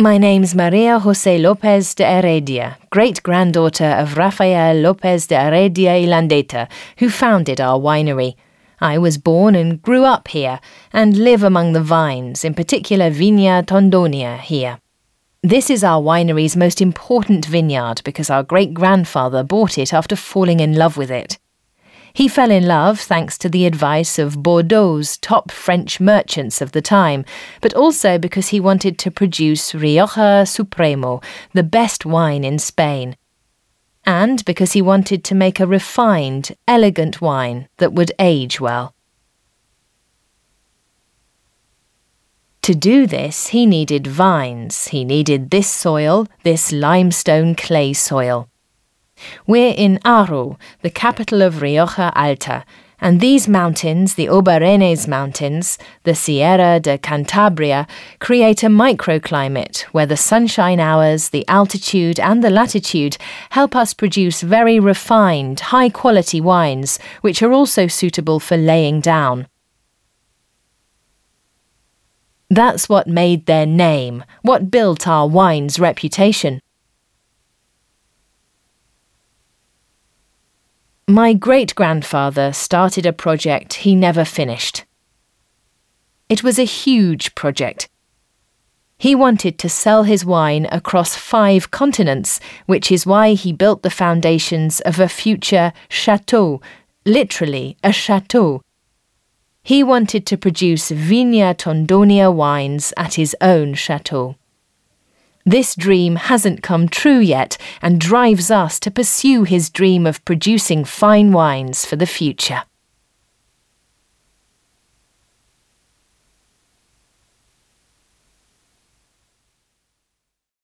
My name's Maria Jose Lopez de Heredia, great granddaughter of Rafael Lopez de Heredia y Landeta, who founded our winery. I was born and grew up here, and live among the vines, in particular Viña Tondonia here. This is our winery's most important vineyard because our great grandfather bought it after falling in love with it. He fell in love thanks to the advice of Bordeaux's top French merchants of the time, but also because he wanted to produce Rioja Supremo, the best wine in Spain. And because he wanted to make a refined, elegant wine that would age well. To do this, he needed vines. He needed this soil, this limestone clay soil. We're in Haro, the capital of Rioja Alta, and these mountains, the Obarenes Mountains, the Sierra de Cantabria, create a microclimate where the sunshine hours, the altitude, and the latitude help us produce very refined, high quality wines, which are also suitable for laying down. That's what made their name, what built our wine's reputation. My great grandfather started a project he never finished. It was a huge project. He wanted to sell his wine across five continents, which is why he built the foundations of a future chateau, literally a chateau, he wanted to produce Viña Tondonia wines at his own chateau. This dream hasn't come true yet and drives us to pursue his dream of producing fine wines for the future.